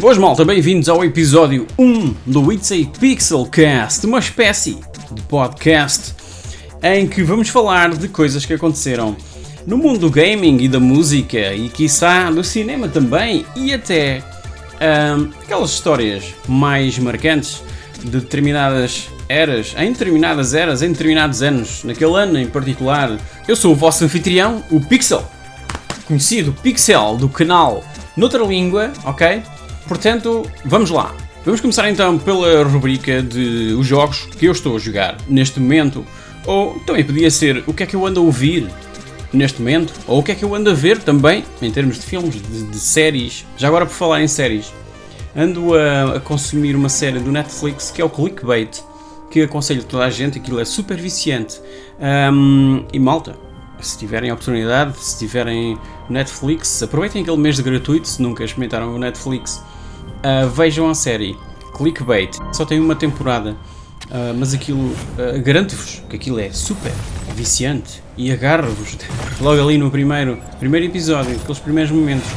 Boas malta, bem-vindos ao episódio 1 do It's a Pixelcast, uma espécie de podcast em que vamos falar de coisas que aconteceram no mundo do gaming e da música e quiçá do cinema também e até hum, aquelas histórias mais marcantes de determinadas eras, em determinadas eras, em determinados anos, naquele ano em particular. Eu sou o vosso anfitrião, o Pixel, conhecido Pixel do canal Noutra Língua, ok? Portanto, vamos lá. Vamos começar então pela rubrica de os jogos que eu estou a jogar neste momento, ou também podia ser o que é que eu ando a ouvir neste momento, ou o que é que eu ando a ver também, em termos de filmes, de, de séries. Já agora por falar em séries, ando a, a, consumir uma série do Netflix que é o Clickbait, que aconselho toda a gente, aquilo é super viciante. Um, e malta, se tiverem oportunidade, se tiverem Netflix, aproveitem aquele mês de gratuito, se nunca experimentaram o Netflix, uh, vejam a série Clickbait. Só tem uma temporada, uh, mas aquilo, uh, garanto-vos que aquilo é super viciante e agarra-vos logo ali no primeiro, primeiro episódio, aqueles primeiros momentos.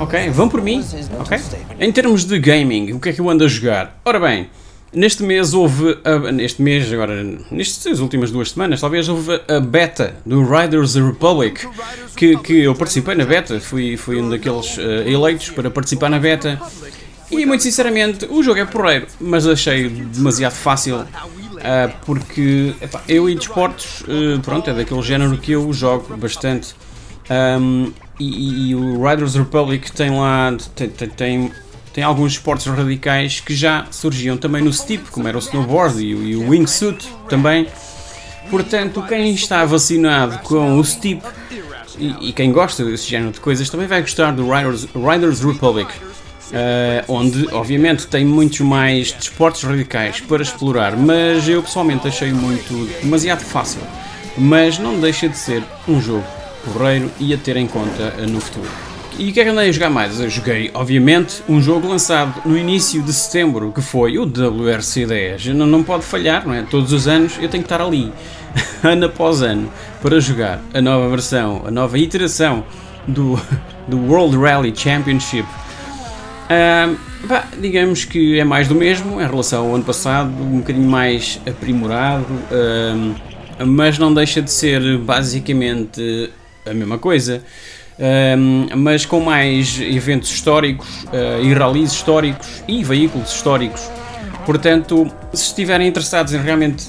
Ok? Vão por mim? Ok? Em termos de gaming, o que é que eu ando a jogar? Ora bem, Neste mês houve, a, neste mês, agora, nestas últimas duas semanas, talvez houve a beta do Riders Republic, que, que eu participei na beta, fui, fui um daqueles uh, eleitos para participar na beta. E muito sinceramente, o jogo é porreiro, mas achei demasiado fácil, uh, porque epá, eu e desportos, uh, pronto, é daquele género que eu jogo bastante. Um, e, e, o Riders Republic tem lá, tem, tem, tem alguns esportes radicais que já surgiam também no steep, como era o snowboard e, e o wingsuit também. Portanto, quem está vacinado com o steep e, e, quem gosta desse género de coisas também vai gostar do Riders, Riders Republic, uh, onde obviamente tem muitos mais desportos radicais para explorar, mas eu pessoalmente achei muito demasiado fácil, mas não deixa de ser um jogo porreiro e a ter em conta no futuro. E o que é que andei a jogar mais? Eu joguei, obviamente, um jogo lançado no início de setembro, que foi o WRC10. Não, não pode falhar, não é? Todos os anos eu tenho que estar ali, ano após ano, para jogar a nova versão, a nova iteração do, do World Rally Championship. Uh, digamos que é mais do mesmo em relação ao ano passado, um bocadinho mais aprimorado, uh, mas não deixa de ser basicamente a mesma coisa um, mas com mais eventos históricos uh, e rallies históricos e veículos históricos. Portanto, se estiverem interessados em realmente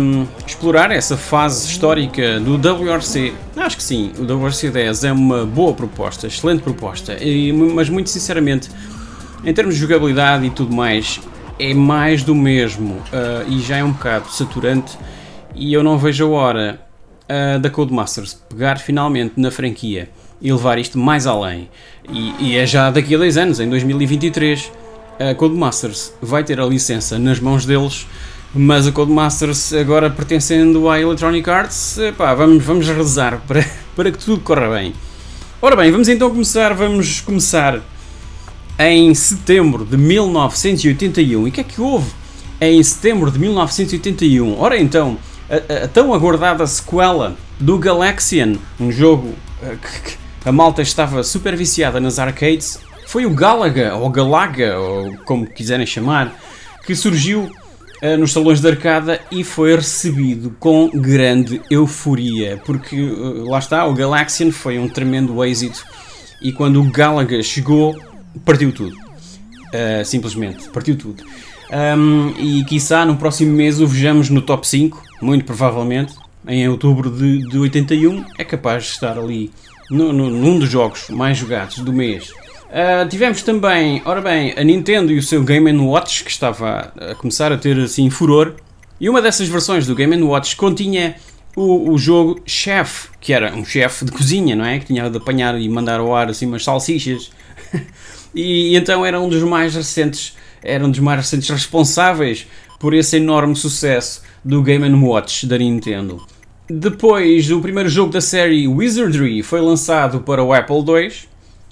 um, explorar essa fase histórica do WRC, acho que sim, o WRC 10 é uma boa proposta, excelente proposta, e, mas muito sinceramente, em termos de jogabilidade e tudo mais, é mais do mesmo uh, e já é um bocado saturante. E eu não vejo a hora uh, da Codemasters pegar finalmente na franquia e levar isto mais além. E, e é já daqui a dois anos, em 2023, a Codemasters vai ter a licença nas mãos deles, mas a Codemasters agora pertencendo à Electronic Arts, vamos, vamos rezar para, para que tudo corra bem. Ora bem, vamos então começar, vamos começar em setembro de 1981. E o que é que houve em setembro de 1981? Ora então, a, a tão aguardada sequela do Galaxian, um jogo uh, que, a malta estava super viciada nas arcades, foi o Galaga, ou Galaga, ou como quiserem chamar, que surgiu uh, nos salões de arcada e foi recebido com grande euforia, porque uh, lá está, o Galaxian foi um tremendo êxito e quando o Galaga chegou, partiu tudo. Uh, simplesmente, partiu tudo. Um, e quiçá no próximo mês o vejamos no top 5, muito provavelmente, em outubro de, de 81, é capaz de estar ali no, no, num dos jogos mais jogados do mês. Uh, tivemos também, ora bem, a Nintendo e o seu Game Watch, que estava a começar a ter assim furor. E uma dessas versões do Game Watch continha o, o jogo Chef, que era um chefe de cozinha, não é? Que tinha de apanhar e mandar ao ar assim umas salsichas. e, e então era um dos mais recentes, era um dos mais recentes responsáveis por esse enorme sucesso do Game Watch da Nintendo. Depois, o primeiro jogo da série Wizardry foi lançado para o Apple II.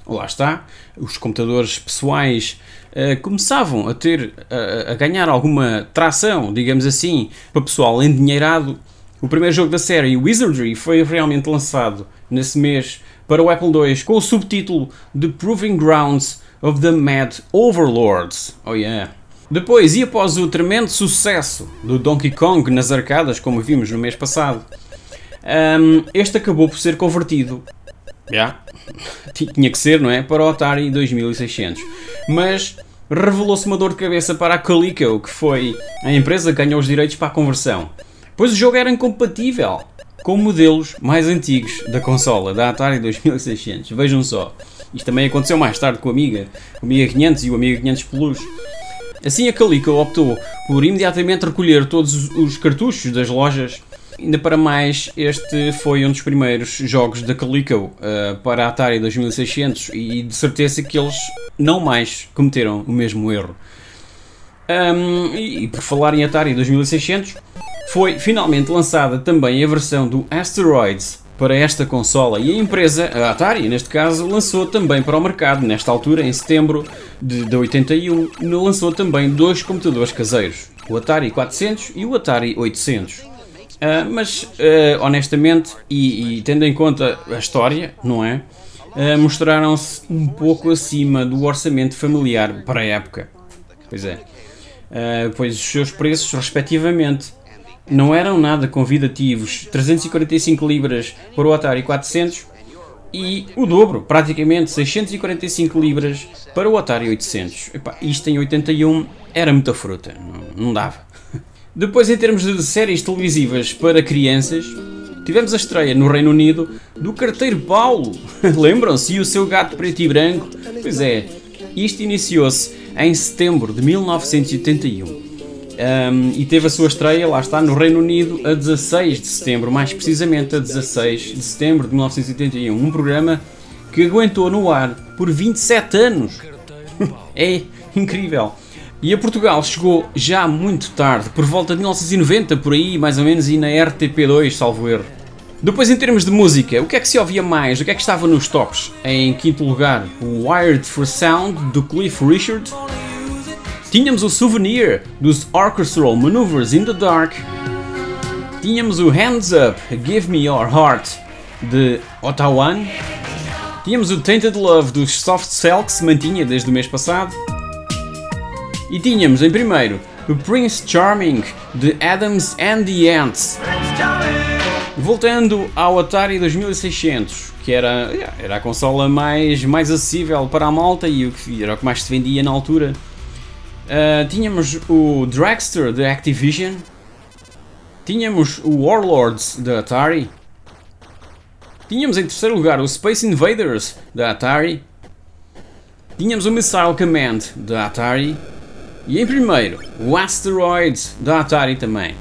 Lá está, os computadores pessoais uh, começavam a ter, uh, a ganhar alguma tração, digamos assim, para o pessoal endinheirado. O primeiro jogo da série Wizardry foi realmente lançado nesse mês para o Apple II com o subtítulo The Proving Grounds of the Mad Overlords. Oh yeah. Depois, e após o tremendo sucesso do Donkey Kong nas arcadas, como vimos no mês passado, um, este acabou por ser convertido. Yeah. Tinha que ser, não é? Para o Atari 2600. Mas revelou-se uma dor de cabeça para a Coleco, que foi a empresa que ganhou os direitos para a conversão. Pois o jogo era incompatível com modelos mais antigos da consola, da Atari 2600. Vejam só. Isto também aconteceu mais tarde com o Amiga, o Amiga 500 e o Amiga 500 Plus. Assim a Calico optou por imediatamente recolher todos os cartuchos das lojas. Ainda para mais, este foi um dos primeiros jogos da Calico uh, para a Atari 2600 e de certeza que eles não mais cometeram o mesmo erro. Um, e, e por falar em Atari 2600, foi finalmente lançada também a versão do Asteroids para esta consola e a empresa, a Atari neste caso, lançou também para o mercado, nesta altura, em setembro de, de 81, lançou também dois computadores caseiros, o Atari 400 e o Atari 800. Uh, ah, mas, uh, honestamente, e, e, tendo em conta a história, não é? Uh, Mostraram-se um pouco acima do orçamento familiar para a época. Pois é. pois os seus preços, respectivamente, não eram nada convidativos, 345 libras para o Atari 400 e o dobro, praticamente 645 libras para o Atari 800. Epá, isto em 81 era muita fruta, não, não dava. Depois, em termos de séries televisivas para crianças, tivemos a estreia no Reino Unido do Carteiro Paulo. Lembram-se? E o seu gato preto e branco? Pois é, isto iniciou-se em setembro de 1981. Um, e teve a sua estreia, lá está, no Reino Unido a 16 de setembro, mais precisamente a 16 de setembro de 1981. Um programa que aguentou no ar por 27 anos. é incrível. E a Portugal chegou já muito tarde, por volta de 1990, por aí, mais ou menos, e na RTP2, salvo erro. Depois, em termos de música, o que é que se ouvia mais? O que é que estava nos tops? Em quinto lugar, Wired for Sound, do Cliff Richard. Tínhamos o Souvenir dos Orchestral Maneuvers in the Dark. Tínhamos o Hands Up, Give Me Your Heart de Ottawa. Tínhamos o Tainted Love dos Soft Cell que se mantinha desde o mês passado. E tínhamos em primeiro o Prince Charming de Adams and the Ants. Voltando ao Atari 2600, que era, era a consola mais, mais acessível para a malta e era o que mais se vendia na altura. Uh, tínhamos o Dragster da Activision. Tínhamos o Warlords da Atari. Tínhamos em terceiro lugar o Space Invaders da Atari. Tínhamos o Missile Command da Atari. E em primeiro, o Asteroids da Atari também.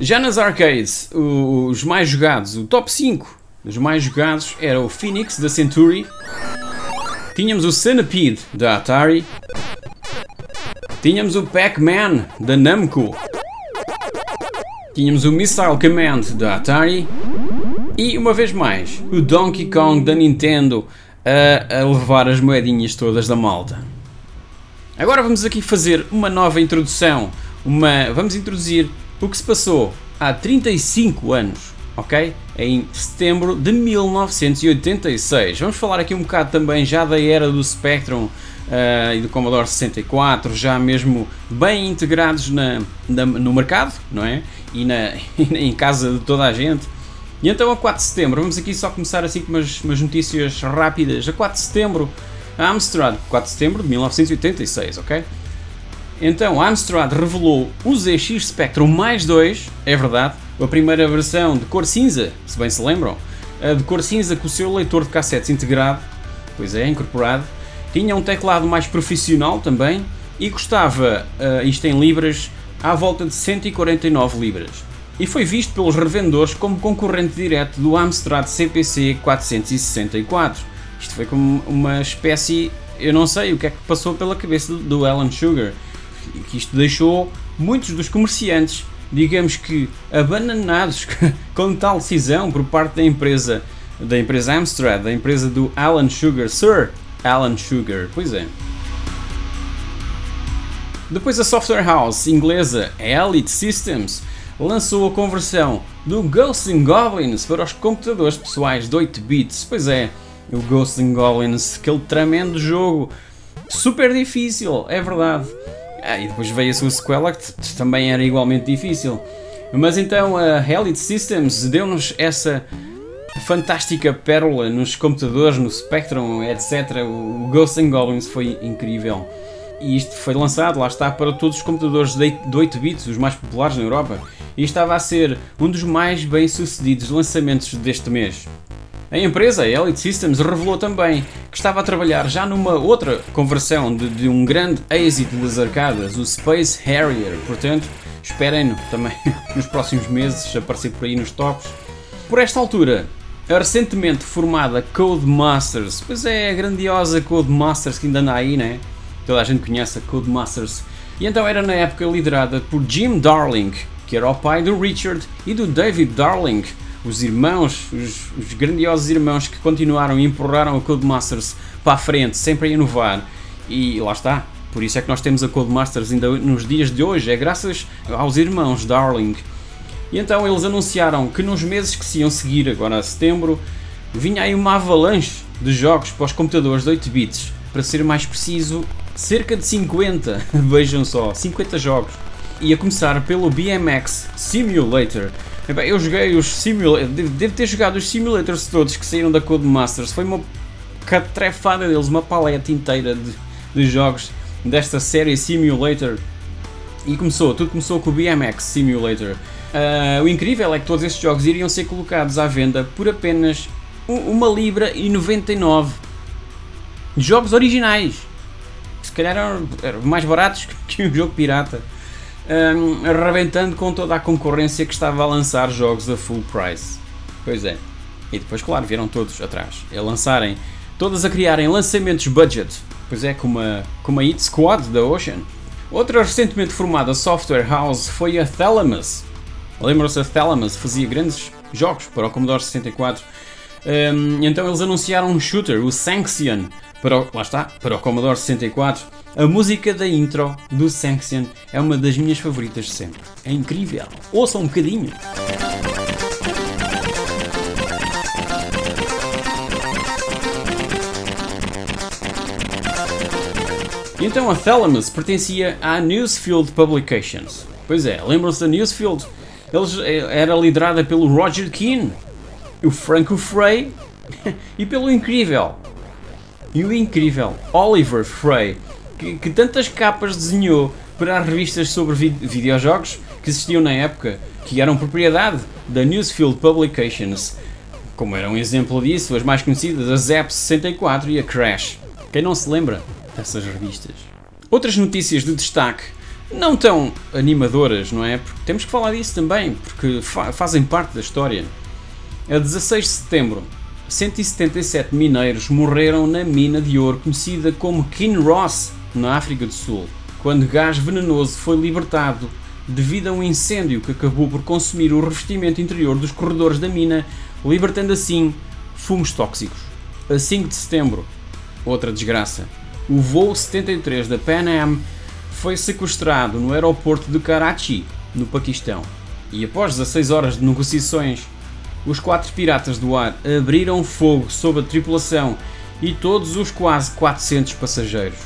Já nas arcades, os mais jogados, o top 5 dos mais jogados era o Phoenix da Century, Tínhamos o Centipede da Atari. Tínhamos o Pac-Man da Namco. Tínhamos o Missile Command da Atari. E uma vez mais, o Donkey Kong da Nintendo a, a levar as moedinhas todas da malta. Agora vamos aqui fazer uma nova introdução. Uma, vamos introduzir o que se passou há 35 anos ok? Em setembro de 1986. Vamos falar aqui um bocado também já da era do Spectrum uh, e do Commodore 64, já mesmo bem integrados na, na no mercado, não é? E na, em casa de toda a gente. E então a 4 de setembro, vamos aqui só começar assim com umas, umas notícias rápidas. A 4 de setembro, a Amstrad, 4 de setembro de 1986, ok? Então, a Amstrad revelou o ZX Spectrum mais 2, é verdade, a primeira versão de cor cinza, se bem se lembram, de cor cinza com o seu leitor de cassetes integrado, pois é, incorporado, tinha um teclado mais profissional também e custava, uh, isto em libras, à volta de 149 libras. E foi visto pelos revendedores como concorrente direto do Amstrad CPC 464. Isto foi como uma espécie, eu não sei o que é que passou pela cabeça do Alan Sugar, que isto deixou muitos dos comerciantes digamos que abananados com tal decisão por parte da empresa da empresa Amstrad, da empresa do Alan Sugar, Sir Alan Sugar, pois é. Depois a software house inglesa Elite Systems lançou a conversão do Ghosts and Goblins para os computadores pessoais de 8 bits. Pois é, o Ghosts and Goblins, aquele tremendo jogo, super difícil, é verdade. Ah, e depois veio a sua sequela que também era igualmente difícil. Mas então a Elite Systems deu-nos essa fantástica pérola nos computadores, no Spectrum, etc. O Ghosts and Goblins foi incrível. E isto foi lançado, lá está, para todos os computadores de 8 bits, os mais populares na Europa. E estava a ser um dos mais bem sucedidos lançamentos deste mês. A empresa, Elite Systems, revelou também que estava a trabalhar já numa outra conversão de, de um grande êxito das arcadas, o Space Harrier. Portanto, esperem-no também nos próximos meses aparecer por aí nos tops. Por esta altura, a recentemente formada Codemasters, pois é, a grandiosa Codemasters que ainda anda aí, né? Toda a gente conhece a Codemasters. E então era na época liderada por Jim Darling, que era o pai do Richard e do David Darling, os irmãos, os, os grandiosos irmãos que continuaram e empurraram a Codemasters para a frente, sempre a inovar. E lá está, por isso é que nós temos a Codemasters ainda nos dias de hoje, é graças aos irmãos Darling. E então eles anunciaram que nos meses que se iam seguir, agora a setembro, vinha aí uma avalanche de jogos para os computadores de 8 bits. Para ser mais preciso, cerca de 50, vejam só, 50 jogos. E a começar pelo BMX Simulator. Eu joguei os simulators, devo ter jogado os simulators todos que saíram da Codemasters. Foi uma catrefada deles, uma paleta inteira de, de jogos desta série Simulator. E começou, tudo começou com o BMX Simulator. Uh, o incrível é que todos estes jogos iriam ser colocados à venda por apenas uma libra e 99 jogos originais. Se calhar eram, eram mais baratos que um jogo pirata. Um, arrebentando com toda a concorrência que estava a lançar jogos a full price. Pois é. E depois, claro, vieram todos atrás. A lançarem, todas a criarem lançamentos budget. Pois é, como a, como a Hit Squad da Ocean. Outra recentemente formada software house foi a Thalamus, Lembram-se, a Thalamus fazia grandes jogos para o Commodore 64. Um, então eles anunciaram um shooter, o Sanction, para o, lá está, para o Commodore 64. A música da intro do Sanction é uma das minhas favoritas de sempre. É incrível. Ouçam um bocadinho. Então a Thalamus pertencia à Newsfield Publications. Pois é, lembram-se da Newsfield? Eles, eh, era liderada pelo Roger Keane, o Franco Frey e pelo incrível e o incrível Oliver Frey, que, que tantas capas desenhou para as revistas sobre videojogos que existiam na época, que eram propriedade da Newsfield Publications. Como era um exemplo disso, as mais conhecidas, a Zap 64 e a Crash. Quem não se lembra dessas revistas? Outras notícias de destaque não tão animadoras, não é? Porque temos que falar disso também, porque fa fazem parte da história. A 16 de setembro, 177 mineiros morreram na mina de ouro conhecida como Kinross, na África do Sul, quando gás venenoso foi libertado devido a um incêndio que acabou por consumir o revestimento interior dos corredores da mina, libertando assim fumos tóxicos. A 5 de setembro, outra desgraça. O voo 73 da Pan Am foi sequestrado no aeroporto de Karachi, no Paquistão. E após 16 horas de negociações, os quatro piratas do ar abriram fogo sobre a tripulação e todos os quase 400 passageiros.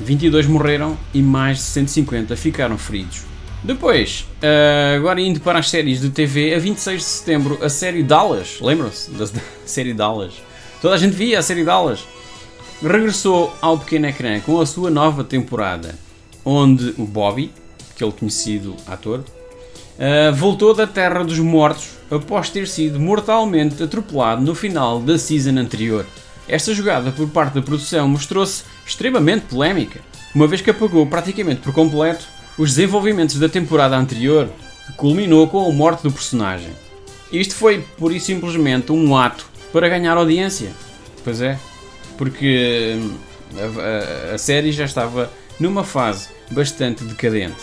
22 morreram e mais de 150 ficaram feridos. Depois, eh, agora indo para as séries de TV, a 26 de setembro, a série Dallas, lembram-se da série Dallas? Toda a gente via a série Dallas regressou ao pequeno ecrã com a sua nova temporada, onde o Bobby, aquele conhecido ator, uh, voltou da Terra dos Mortos após ter sido mortalmente atropelado no final da season anterior. Esta jogada por parte da produção mostrou-se extremamente polémica, uma vez que apagou praticamente por completo os desenvolvimentos da temporada anterior, que culminou com a morte do personagem. Isto foi, por e simplesmente, um ato para ganhar audiência. Pois é, porque hum, a, a, a série já estava numa fase bastante decadente.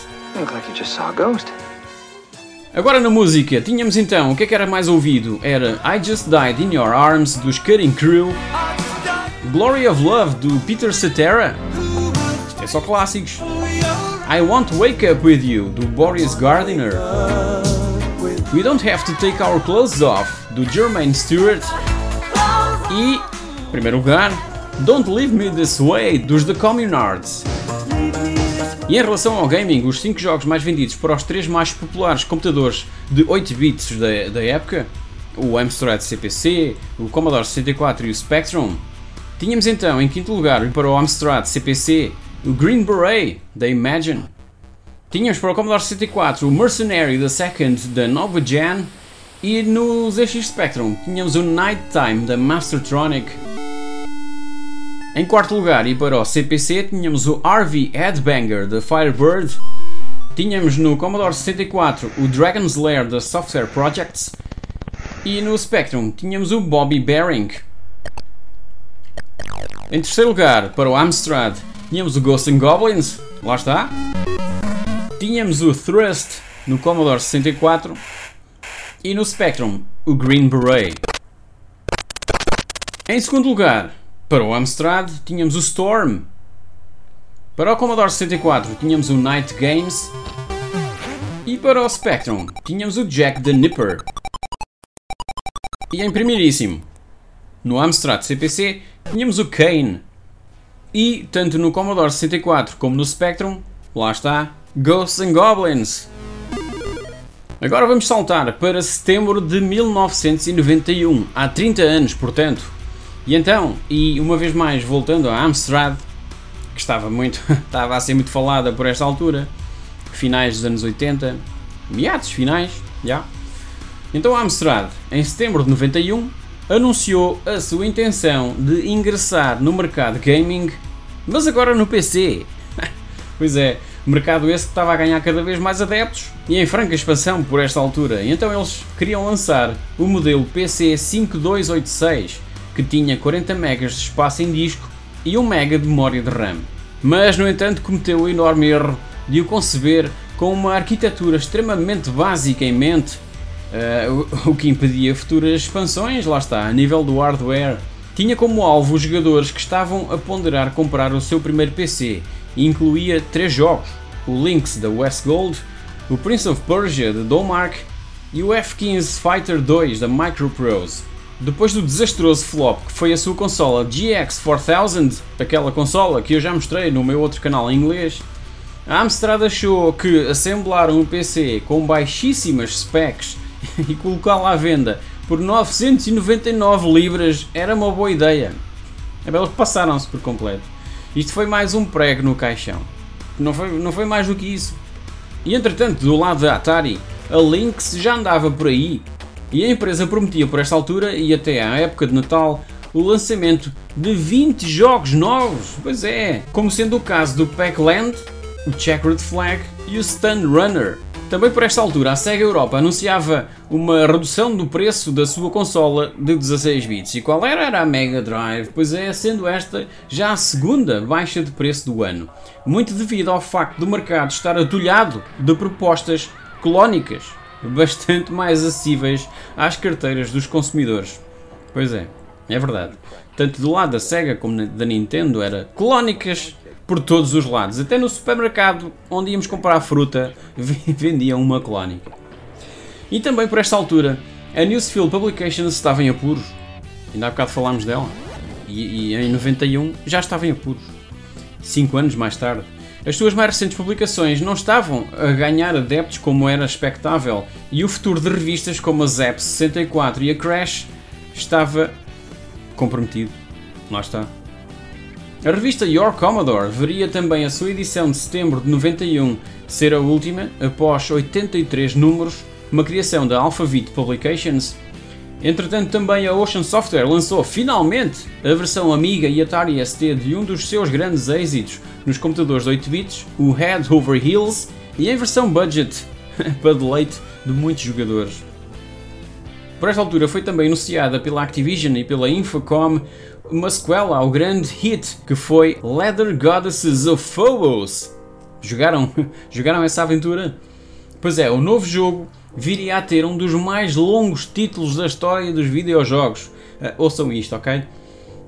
Agora na música, tínhamos então o que é que era mais ouvido? Era I Just Died in Your Arms dos Cutting Crew, Glory of Love do Peter Cetera, é só clássicos, I Want to Wake Up With You do Boris Gardiner, We Don't Have to Take Our Clothes Off do Jermaine Stewart. E, em primeiro lugar, Don't Leave Me This Way, dos The Communards. E em relação ao gaming, os 5 jogos mais vendidos para os 3 mais populares computadores de 8 bits da, da época, o Amstrad CPC, o Commodore 64 e o Spectrum, tínhamos então em quinto lugar para o Amstrad CPC o Green Beret da Imagine, tínhamos para o Commodore 64 o Mercenary da Second da Nova Gen. E no ZX Spectrum tínhamos o Nighttime da Mastertronic. Em quarto lugar, e para o CPC, tínhamos o RV Headbanger da Firebird. Tínhamos no Commodore 64 o Dragon's Lair da Software Projects. E no Spectrum tínhamos o Bobby Bearing. Em terceiro lugar, para o Amstrad, tínhamos o Ghosts and Goblins. Lá está. Tínhamos o Thrust no Commodore 64 e no Spectrum, o Green Beret. Em segundo lugar, para o Amstrad, tínhamos o Storm. Para o Commodore 64, tínhamos o Night Games. E para o Spectrum, tínhamos o Jack the Nipper. E em primeiríssimo, no Amstrad CPC, tínhamos o Kane. E, tanto no Commodore 64 como no Spectrum, lá está, Ghosts and Goblins. Agora vamos saltar para setembro de 1991, há 30 anos, portanto. E então, e uma vez mais voltando a Amstrad, que estava muito, estava a ser muito falada por esta altura, finais dos anos 80, meados finais, já. Então a Amstrad, em setembro de 91, anunciou a sua intenção de ingressar no mercado gaming, mas agora no PC. pois é, Mercado esse que estava a ganhar cada vez mais adeptos e em franca expansão por esta altura. E então eles queriam lançar o modelo PC 5286, que tinha 40 MB de espaço em disco e 1 MB de memória de RAM. Mas, no entanto, cometeu o enorme erro de o conceber com uma arquitetura extremamente básica em mente, uh, o que impedia futuras expansões, lá está, a nível do hardware. Tinha como alvo os jogadores que estavam a ponderar comprar o seu primeiro PC e incluía três jogos: o Lynx da Westgold, o Prince of Persia de Domark e o F-15 Fighter 2 da Microprose. Depois do desastroso flop que foi a sua consola GX4000, aquela consola que eu já mostrei no meu outro canal em inglês, a Amstrad achou que assemblar um PC com baixíssimas specs e colocá-lo à venda por 999 libras era uma boa ideia. Eles passaram-se por completo. Isto foi mais um prego no caixão. Não foi, não foi mais do que isso. E entretanto, do lado da Atari, a Lynx já andava por aí e a empresa prometia por esta altura e até à época de Natal o lançamento de 20 jogos novos. Pois é, como sendo o caso do Pac-Land, o Checkered Flag e o Stun Runner. Também por esta altura, a Sega Europa anunciava uma redução do preço da sua consola de 16 bits. E qual era? Era a Mega Drive, pois é, sendo esta já a segunda baixa de preço do ano. Muito devido ao facto do mercado estar atulhado de propostas clónicas, bastante mais acessíveis às carteiras dos consumidores. Pois é, é verdade. Tanto do lado da Sega como da Nintendo era clónicas por todos os lados. Até no supermercado onde íamos comprar fruta vendiam uma clónica. E também por esta altura, a Newsfield Publications estava em apuros. Ainda há bocado falámos dela. E, e em 91 já estava em apuros. Cinco anos mais tarde. As suas mais recentes publicações não estavam a ganhar adeptos como era expectável, e o futuro de revistas como a Zap 64 e a Crash estava comprometido. Lá está. A revista Your Commodore veria também a sua edição de setembro de 91 ser a última, após 83 números, uma criação da Alphabet Publications. Entretanto, também a Ocean Software lançou finalmente a versão Amiga e Atari ST de um dos seus grandes êxitos nos computadores de 8 bits, o Head Over Heels, e em versão budget, para deleite de muitos jogadores. Por esta altura foi também anunciada pela Activision e pela Infocom uma sequela ao grande hit que foi Leather Goddesses of Phobos. Jogaram, jogaram essa aventura? Pois é, o novo jogo viria a ter um dos mais longos títulos da história dos videojogos. Uh, ouçam isto, ok?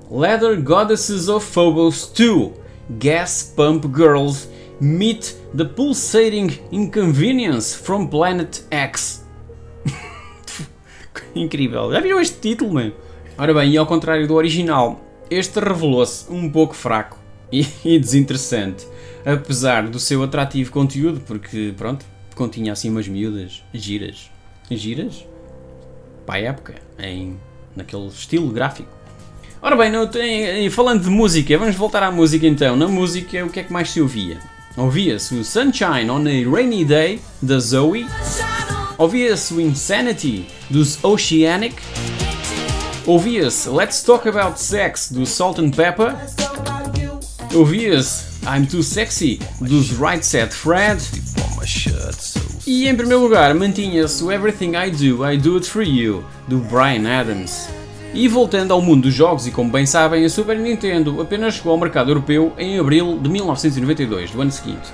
Leather Goddesses of Phobos 2 Gas Pump Girls Meet the Pulsating Inconvenience from Planet X. Incrível. Já viram este título, mano? Ora bem, e ao contrário do original, este revelou-se um pouco fraco e, e desinteressante, apesar do seu atrativo conteúdo, porque, pronto, continha assim umas miúdas giras. Giras? Para a época, em, naquele estilo gráfico. Ora bem, não tem, falando de música, vamos voltar à música então. Na música, o que é que mais se ouvia? Ouvia-se o Sunshine on a Rainy Day, da Zoe. Ouvia-se o Insanity, dos Oceanic. Ouvia-se Let's Talk About Sex, do Salt and Pepper. Ouvia-se I'm Too Sexy, dos Right Set Fred. E em primeiro lugar, mantinha-se o Everything I Do, I Do It For You, do Brian Adams. E voltando ao mundo dos jogos, e como bem sabem, a Super Nintendo apenas chegou ao mercado europeu em abril de 1992, do ano seguinte.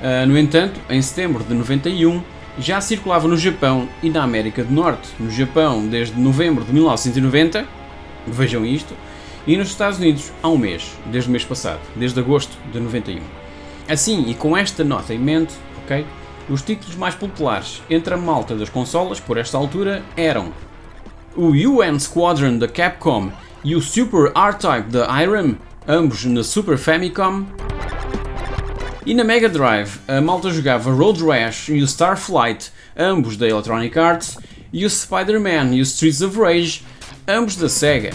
Uh, no entanto, em setembro de 91, já circulava no Japão e na América do Norte. No Japão, desde novembro de 1990, vejam isto, e nos Estados Unidos há um mês, desde o mês passado, desde agosto de 91. Assim, e com esta nota em mente, ok? Os títulos mais populares entre a malta das consolas por esta altura eram o UN Squadron da Capcom e o Super R-Type da Irem, ambos na Super Famicom. E na Mega Drive, a malta jogava Road Rash e o Starflight, ambos da Electronic Arts, e o Spider-Man e o Streets of Rage, ambos da Sega.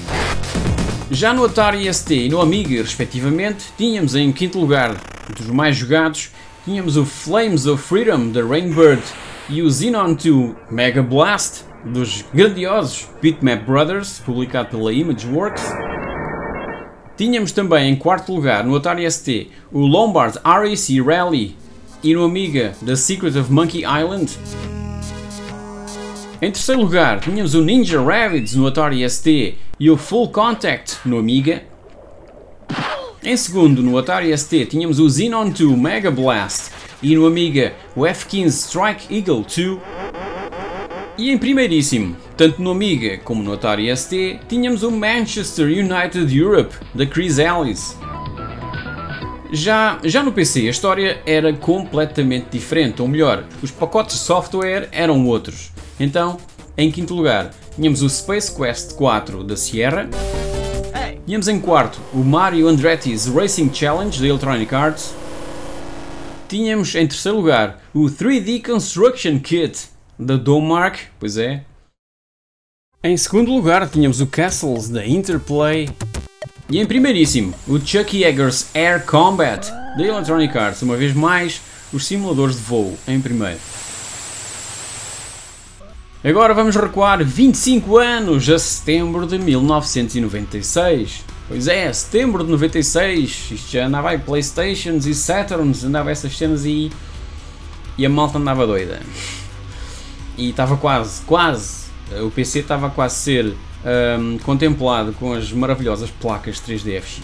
Já no Atari ST e no Amiga, respectivamente, tínhamos em quinto lugar dos mais jogados, tínhamos o Flames of Freedom da Rainbird e o Xenon 2 Mega Blast dos grandiosos Bitmap Brothers, publicado pela Imageworks. Tínhamos também em quarto lugar no Atari ST o Lombard RAC Rally e no Amiga The Secret of Monkey Island. Em terceiro lugar, tínhamos o Ninja Rabbids no Atari ST e o Full Contact no Amiga. Em segundo, no Atari ST, tínhamos o Xenon 2 Mega Blast e no Amiga o F-15 Strike Eagle 2. E em primeiríssimo, tanto no Amiga como no Atari ST, tínhamos o Manchester United Europe, da Chris Ellis. Já, já no PC a história era completamente diferente, ou melhor, os pacotes de software eram outros. Então, em quinto lugar, tínhamos o Space Quest 4 da Sierra. Tínhamos em quarto o Mario Andretti's Racing Challenge da Electronic Arts. Tínhamos em terceiro lugar o 3D Construction Kit da Domark, pois é. Em segundo lugar, tínhamos o Castles da Interplay. E em primeiríssimo, o Chuck Yeager's Air Combat da Electronic Arts, uma vez mais, os simuladores de voo em primeiro. Agora vamos recuar 25 anos a setembro de 1996. Pois é, setembro de 96, isto já andava aí Playstations e Saturns, andava essas cenas e, e a malta andava doida e estava quase, quase, o PC estava quase a ser um, contemplado com as maravilhosas placas 3D FX.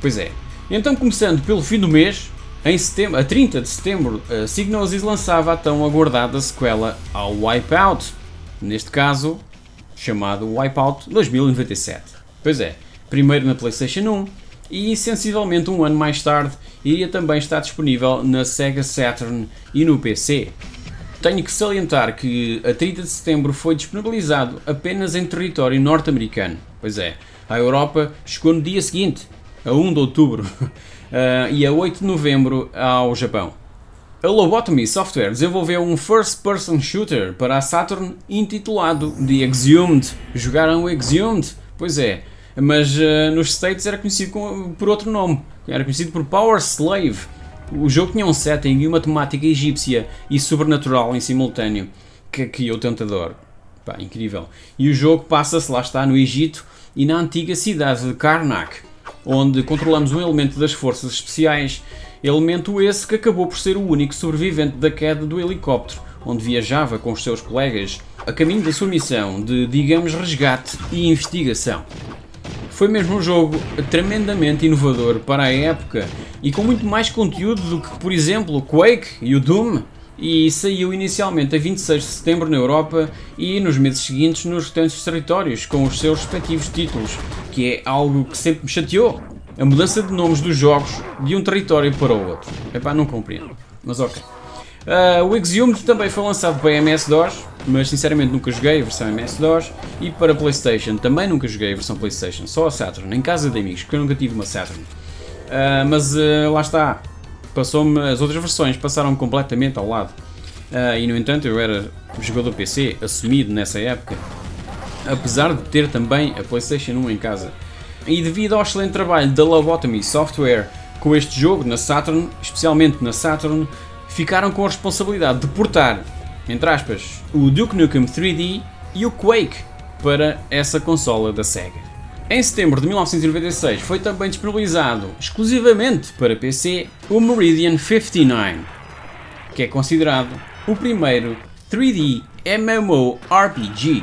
Pois é, então começando pelo fim do mês, em setembro, a 30 de setembro, a Psygnosis lançava a tão aguardada sequela ao Wipeout, neste caso chamado Wipeout 2097. Pois é, primeiro na PlayStation 1 e sensivelmente um ano mais tarde iria também estar disponível na Sega Saturn e no PC. Tenho que salientar que a 30 de setembro foi disponibilizado apenas em território norte-americano. Pois é, a Europa chegou no dia seguinte, a 1 de outubro, uh, e a 8 de novembro ao Japão. A Lobotomy Software desenvolveu um first-person shooter para a Saturn intitulado The Exhumed. Jogaram o Exhumed? Pois é, mas uh, nos States era conhecido por outro nome, era conhecido por Power Slave o jogo tinha um setting e uma temática egípcia e sobrenatural em simultâneo, que, que eu tanto adoro. Pá, incrível. E o jogo passa-se, lá está, no Egito e na antiga cidade de Karnak, onde controlamos um elemento das forças especiais, elemento esse que acabou por ser o único sobrevivente da queda do helicóptero, onde viajava com os seus colegas a caminho da sua missão de, digamos, resgate e investigação. Foi mesmo um jogo tremendamente inovador para a época e com muito mais conteúdo do que, por exemplo, Quake e o Doom. E saiu inicialmente a 26 de setembro na Europa e nos meses seguintes nos restantes territórios, com os seus respectivos títulos, que é algo que sempre me chateou. A mudança de nomes dos jogos de um território para o outro. Epá, não compreendo. Mas ok. Uh, o Exhumed também foi lançado para MS-DOS, mas sinceramente nunca joguei a versão MS-DOS e para Playstation também nunca joguei a versão Playstation, só a Saturn, em casa de amigos, porque eu nunca tive uma Saturn. Uh, mas uh, lá está, passou-me, as outras versões passaram completamente ao lado. Uh, e no entanto eu era jogador PC, assumido nessa época, apesar de ter também a PlayStation 1 em casa. E devido ao excelente trabalho da Lobotomy Software com este jogo na Saturn, especialmente na Saturn, ficaram com a responsabilidade de portar, entre aspas, o Duke Nukem 3D e o Quake para essa consola da Sega. Em setembro de 1996 foi também disponibilizado exclusivamente para PC o Meridian 59, que é considerado o primeiro 3D MMORPG.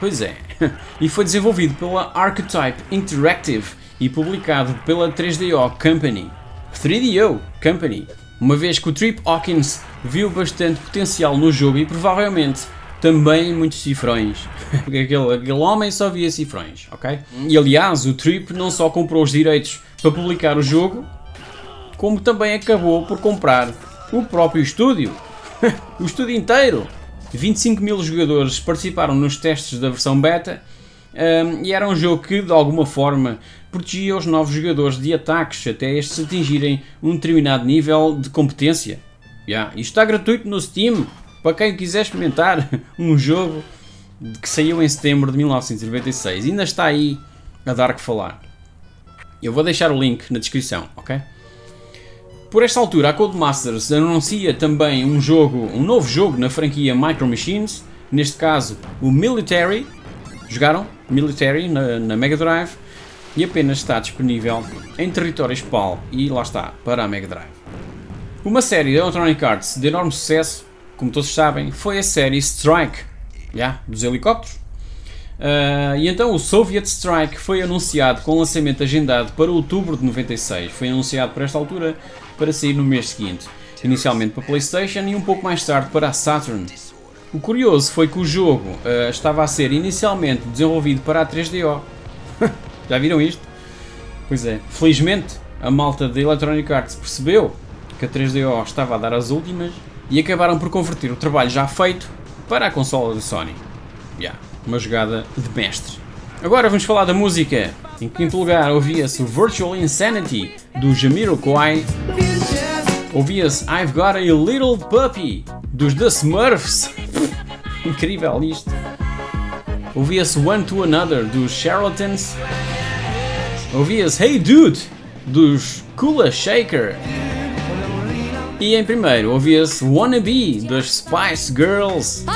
Pois é, e foi desenvolvido pela Archetype Interactive e publicado pela 3DO Company. 3DO Company, uma vez que o Trip Hawkins viu bastante potencial no jogo e provavelmente também muitos cifrões. aquele, aquele homem só via cifrões, ok? E aliás, o Trip não só comprou os direitos para publicar o jogo, como também acabou por comprar o próprio estúdio. o estúdio inteiro. 25 mil jogadores participaram nos testes da versão beta um, e era um jogo que, de alguma forma, protegia os novos jogadores de ataques até estes atingirem um determinado nível de competência. Yeah. Isto está gratuito no Steam, para quem quiser experimentar um jogo que saiu em setembro de 1996, ainda está aí a dar que falar. Eu vou deixar o link na descrição, ok? Por esta altura, a Codemasters anuncia também um jogo, um novo jogo na franquia Micro Machines, neste caso o Military. Jogaram Military na, na Mega Drive e apenas está disponível em territórios PAL e lá está, para a Mega Drive. Uma série de Electronic Arts de enorme sucesso como todos sabem, foi a série Strike, yeah, dos helicópteros. Uh, e então o Soviet Strike foi anunciado com lançamento agendado para outubro de 96. Foi anunciado por esta altura para sair no mês seguinte, inicialmente para PlayStation e um pouco mais tarde para a Saturn. O curioso foi que o jogo uh, estava a ser inicialmente desenvolvido para a 3DO. Já viram isto? Pois é, felizmente a malta da Electronic Arts percebeu que a 3DO estava a dar as últimas e acabaram por converter o trabalho já feito para a consola da Sony. Yeah, uma jogada de mestre. Agora vamos falar da música. Em quinto lugar ouvia-se Virtual Insanity do Jamiroquai. Ouvia-se I've Got a Little Puppy dos The Smurfs. Incrível isto. Ouvia-se One to Another dos Charlatans. Ouvia-se Hey Dude dos Kula Shaker. E em primeiro ouvia-se Wannabe das Spice Girls.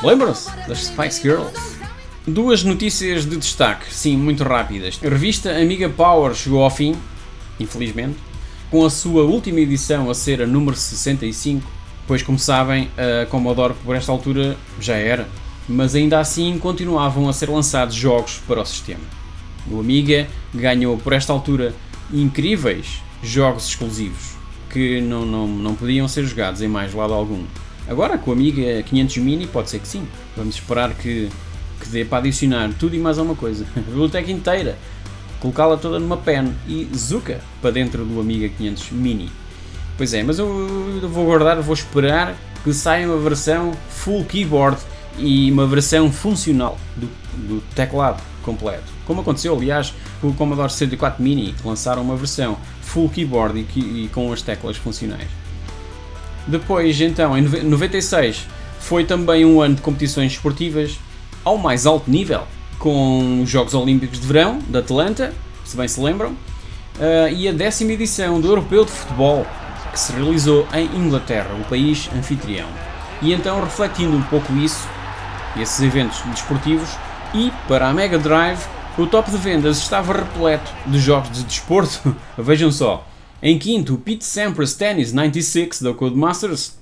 Lembram-se das Spice Girls? Duas notícias de destaque, sim, muito rápidas. A revista Amiga Power chegou ao fim, infelizmente, com a sua última edição a ser a número 65, pois, como sabem, a Commodore por esta altura já era, mas ainda assim continuavam a ser lançados jogos para o sistema. O Amiga ganhou por esta altura incríveis jogos exclusivos que não, não, não podiam ser jogados em mais lado algum. Agora com a Amiga 500 Mini pode ser que sim. Vamos esperar que, que dê para adicionar tudo e mais alguma coisa. A biblioteca inteira. Colocá-la toda numa pen e zuca para dentro do Amiga 500 Mini. Pois é, mas eu, vou guardar, vou esperar que saia uma versão full keyboard e uma versão funcional do, do teclado completo. Como aconteceu, aliás, com o Commodore 64 Mini, lançaram uma versão full keyboard e, e com as teclas funcionais. Depois, então, em 96, foi também um ano de competições esportivas ao mais alto nível, com os Jogos Olímpicos de Verão de Atlanta, se bem se lembram, uh, e a décima edição do Europeu de Futebol, que se realizou em Inglaterra, o país anfitrião. E então, refletindo um pouco isso, esses eventos desportivos, e para a Mega Drive, o top de vendas estava repleto de jogos de desporto. Vejam só. Em quinto, Pete Sampras Tennis 96 da Codemasters.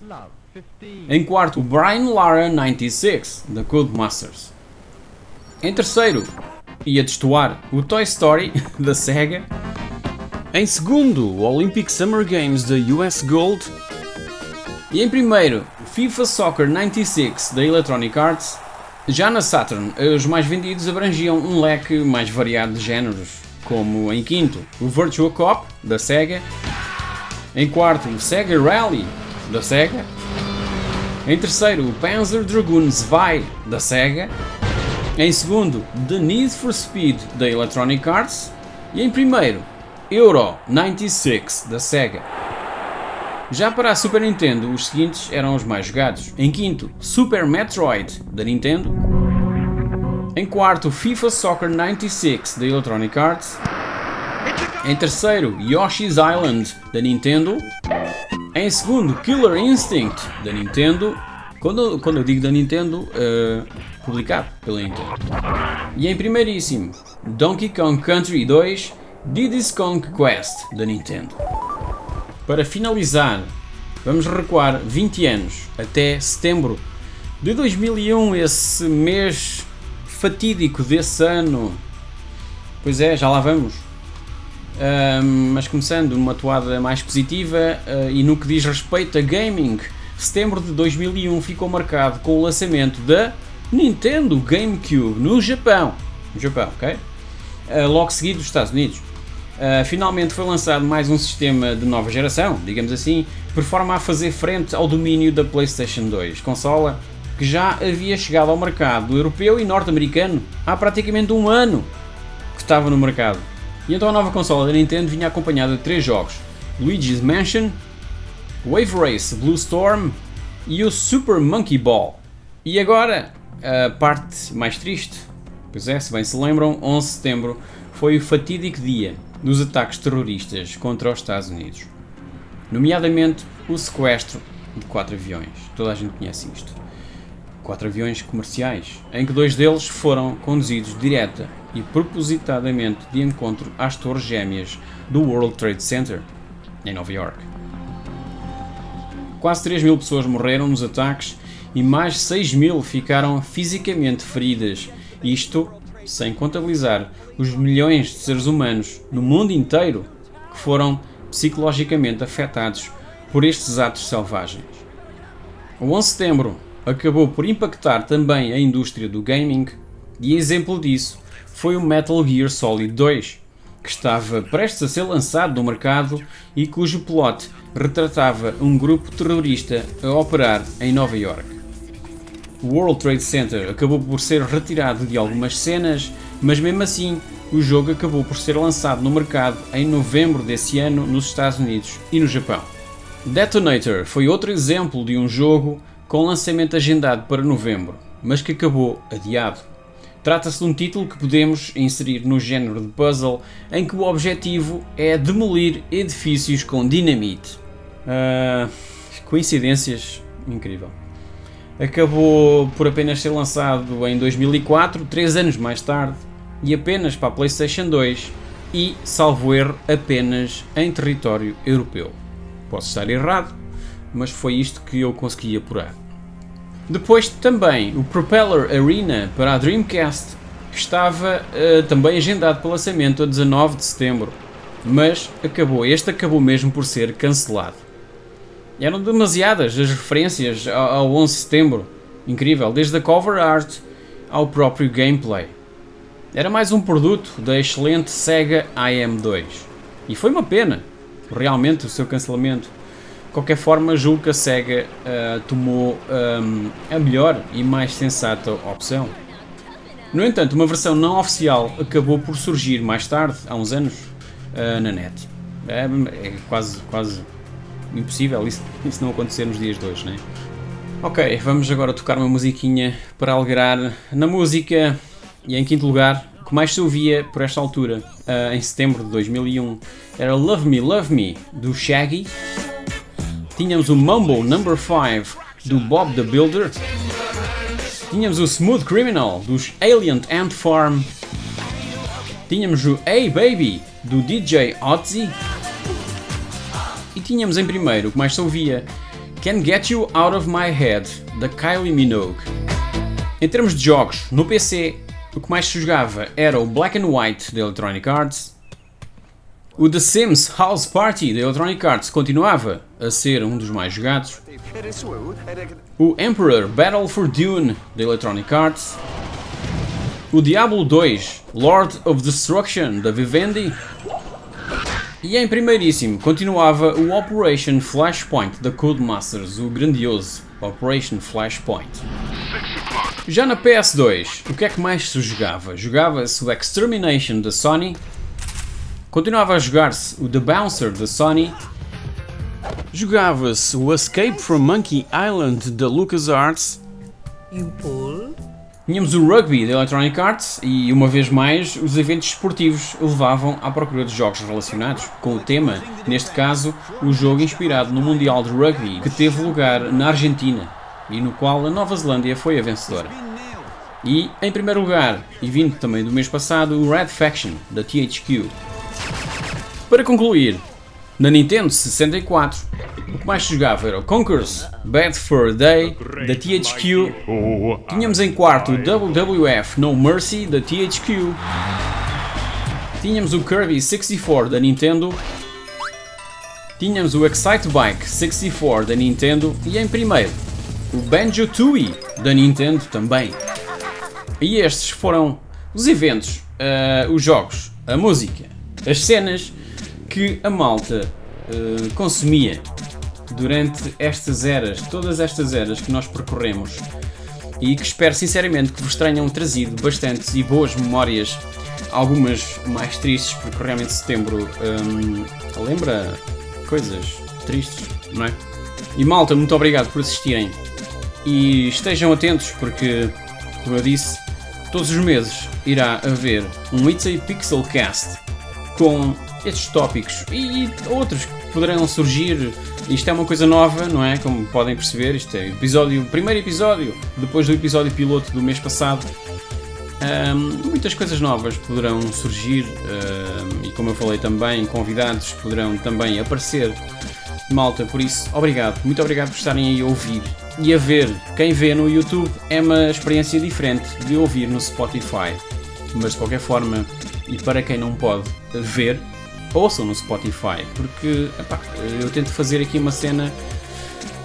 Em quarto, Brian Lara 96 da Codemasters. Em terceiro, e a destoar, o Toy Story da Sega. Em segundo, o Olympic Summer Games da US Gold. E em primeiro, FIFA Soccer 96 da Electronic Arts. Já na Saturn, os mais vendidos abrangiam um leque mais variado de géneros, como em quinto, o Virtua Cop, da Sega, em quarto, o Sega Rally, da Sega, Em terceiro, o Panzer Dragoon Zwei da Sega. Em segundo, The Need for Speed da Electronic Arts. E em primeiro, Euro 96 da Sega. Já para a Super Nintendo, os seguintes eram os mais jogados. Em quinto, Super Metroid da Nintendo. Em quarto, FIFA Soccer 96 da Electronic Arts. Em terceiro, Yoshi's Island da Nintendo. Em segundo, Killer Instinct da Nintendo. Quando, quando eu digo da Nintendo, uh, publicado pela Nintendo. E em primeiríssimo, Donkey Kong Country 2 Diddy's Kong Quest da Nintendo. Para finalizar, vamos recuar 20 anos até setembro de 2001, esse mês fatídico desse ano. Pois é, já lá vamos. Mas começando numa toada mais positiva uh, e no que diz respeito a gaming, setembro de 2001 ficou marcado com o lançamento da Nintendo GameCube no Japão. No Japão, ok? Uh, logo seguido dos Estados Unidos. Uh, finalmente foi lançado mais um sistema de nova geração, digamos assim, por forma a fazer frente ao domínio da PlayStation 2, consola que já havia chegado ao mercado europeu e norte-americano há praticamente um ano que estava no mercado. E então a nova consola da Nintendo vinha acompanhada de três jogos: Luigi's Mansion, Wave Race Blue Storm e o Super Monkey Ball. E agora, a parte mais triste, pois é, se bem se lembram, 11 de setembro foi o fatídico dia dos ataques terroristas contra os Estados Unidos, nomeadamente o sequestro de quatro aviões. Toda a gente conhece isto. Quatro aviões comerciais, em que dois deles foram conduzidos direta e propositadamente de encontro às torres gêmeas do World Trade Center, em Nova York. Quase 3 mil pessoas morreram nos ataques e mais 6 mil ficaram fisicamente feridas, isto sem contabilizar os milhões de seres humanos no mundo inteiro que foram psicologicamente afetados por estes atos selvagens. O 11 de setembro acabou por impactar também a indústria do gaming e exemplo disso foi o Metal Gear Solid 2, que estava prestes a ser lançado no mercado e cujo plot retratava um grupo terrorista a operar em Nova York. O World Trade Center acabou por ser retirado de algumas cenas mas mesmo assim o jogo acabou por ser lançado no mercado em novembro desse ano nos Estados Unidos e no Japão. Detonator foi outro exemplo de um jogo com lançamento agendado para novembro, mas que acabou adiado. Trata-se de um título que podemos inserir no género de puzzle em que o objetivo é demolir edifícios com dinamite. Uh, coincidências incrível. Acabou por apenas ser lançado em 2004, três anos mais tarde, e apenas para a PlayStation 2 e, salvo erro, apenas em território europeu. Posso estar errado, mas foi isto que eu consegui apurar. Depois também o Propeller Arena para a Dreamcast, estava uh, também agendado para lançamento a 19 de setembro, mas acabou, este acabou mesmo por ser cancelado. Eram demasiadas as referências ao, ao 11 de setembro, incrível, desde a cover art ao próprio gameplay. Era mais um produto da excelente Sega AM2. E foi uma pena, realmente, o seu cancelamento. De qualquer forma, julgo que a Sega uh, tomou um, a melhor e mais sensata opção. No entanto, uma versão não oficial acabou por surgir mais tarde, há uns anos, uh, na net. É, é, quase, quase impossível isso, isso não acontecer nos dias de hoje, né? Ok, vamos agora tocar uma musiquinha para alegrar. Na música e em quinto lugar, o que mais se ouvia por esta altura, uh, em setembro de 2001, era Love Me, Love Me, do Shaggy. Tínhamos o Mumble Number 5, do Bob the Builder. Tínhamos o Smooth Criminal, dos Alien Ant Farm. Tínhamos o Hey Baby, do DJ Otzi. Tínhamos em primeiro, o que mais se ouvia, Can Get You Out of My Head, da Kylie Minogue. Em termos de jogos, no PC o que mais se jogava era o Black and White da Electronic Arts. O The Sims House Party da Electronic Arts continuava a ser um dos mais jogados. O Emperor Battle for Dune da Electronic Arts. O Diablo 2 Lord of Destruction da Vivendi. E em primeiríssimo continuava o Operation Flashpoint da Codemasters, o grandioso Operation Flashpoint. Já na PS2, o que é que mais se jogava? Jogava-se o Extermination da Sony, continuava a jogar-se o The Bouncer da Sony, jogava-se o Escape from Monkey Island da LucasArts? Tínhamos o rugby da Electronic Arts e, uma vez mais, os eventos esportivos levavam à procura de jogos relacionados com o tema, neste caso, o jogo inspirado no Mundial de Rugby que teve lugar na Argentina e no qual a Nova Zelândia foi a vencedora. E, em primeiro lugar, e vindo também do mês passado, o Red Faction da THQ. Para concluir, na Nintendo 64, o que mais jogava era o Conquerors Bad Fur Day da THQ. Tínhamos em quarto o WWF No Mercy da THQ. Tínhamos o Kirby 64 da Nintendo. Tínhamos o Excite Bike 64 da Nintendo. E em primeiro, o Banjo Tooie da Nintendo também. E estes foram os eventos, uh, os jogos, a música, as cenas que a malta uh, consumia durante estas eras, todas estas eras que nós percorremos e que espero sinceramente que vos tenham trazido bastantes e boas memórias, algumas mais tristes, porque realmente setembro hum, lembra coisas tristes, não é? E malta, muito obrigado por assistirem e estejam atentos porque, como eu disse, todos os meses irá haver um It's a Pixel Cast com estes tópicos e outros que poderão surgir isto é uma coisa nova, não é? Como podem perceber, isto é o episódio, primeiro episódio, depois do episódio piloto do mês passado. Um, muitas coisas novas poderão surgir um, e, como eu falei também, convidados poderão também aparecer. Malta, por isso, obrigado, muito obrigado por estarem aí a ouvir e a ver. Quem vê no YouTube é uma experiência diferente de ouvir no Spotify, mas de qualquer forma, e para quem não pode ver, ouçam no Spotify, porque epá, eu tento fazer aqui uma cena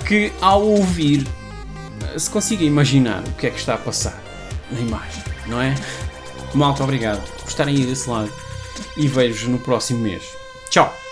que ao ouvir se consiga imaginar o que é que está a passar na imagem, não é? Malta, obrigado por estarem aí desse lado e vejo-vos no próximo mês. Tchau!